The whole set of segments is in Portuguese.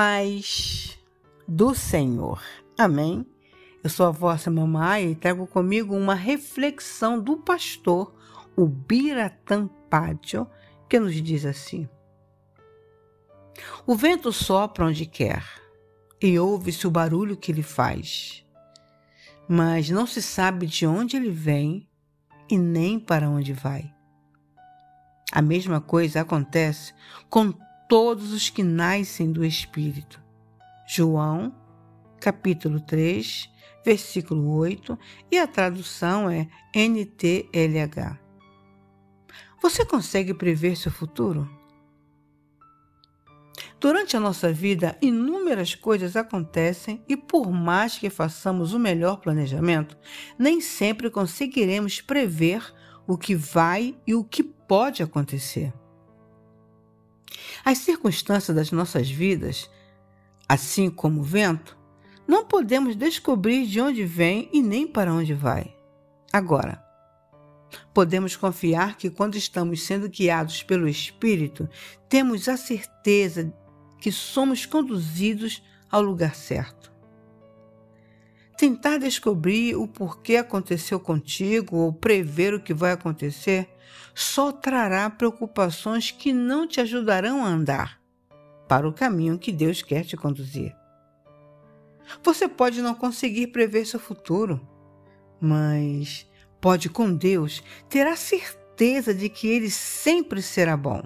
paz do Senhor. Amém. Eu sou a vossa mamãe e trago comigo uma reflexão do pastor, o Biratan Pátio, que nos diz assim: O vento sopra onde quer e ouve-se o barulho que ele faz, mas não se sabe de onde ele vem e nem para onde vai. A mesma coisa acontece com todos os que nascem do Espírito. João, capítulo 3, versículo 8, e a tradução é NTLH. Você consegue prever seu futuro? Durante a nossa vida, inúmeras coisas acontecem e, por mais que façamos o melhor planejamento, nem sempre conseguiremos prever o que vai e o que pode acontecer. As circunstâncias das nossas vidas Assim como o vento, não podemos descobrir de onde vem e nem para onde vai. Agora, podemos confiar que quando estamos sendo guiados pelo Espírito, temos a certeza que somos conduzidos ao lugar certo. Tentar descobrir o porquê aconteceu contigo ou prever o que vai acontecer só trará preocupações que não te ajudarão a andar para o caminho que Deus quer te conduzir. Você pode não conseguir prever seu futuro, mas pode, com Deus, ter a certeza de que ele sempre será bom.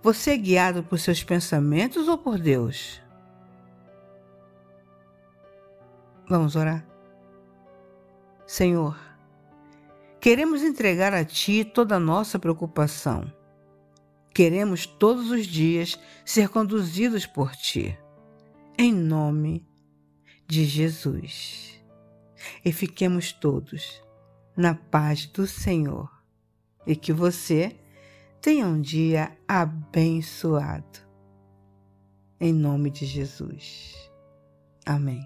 Você é guiado por seus pensamentos ou por Deus? Vamos orar. Senhor, queremos entregar a Ti toda a nossa preocupação Queremos todos os dias ser conduzidos por Ti. Em nome de Jesus. E fiquemos todos na paz do Senhor. E que você tenha um dia abençoado. Em nome de Jesus. Amém.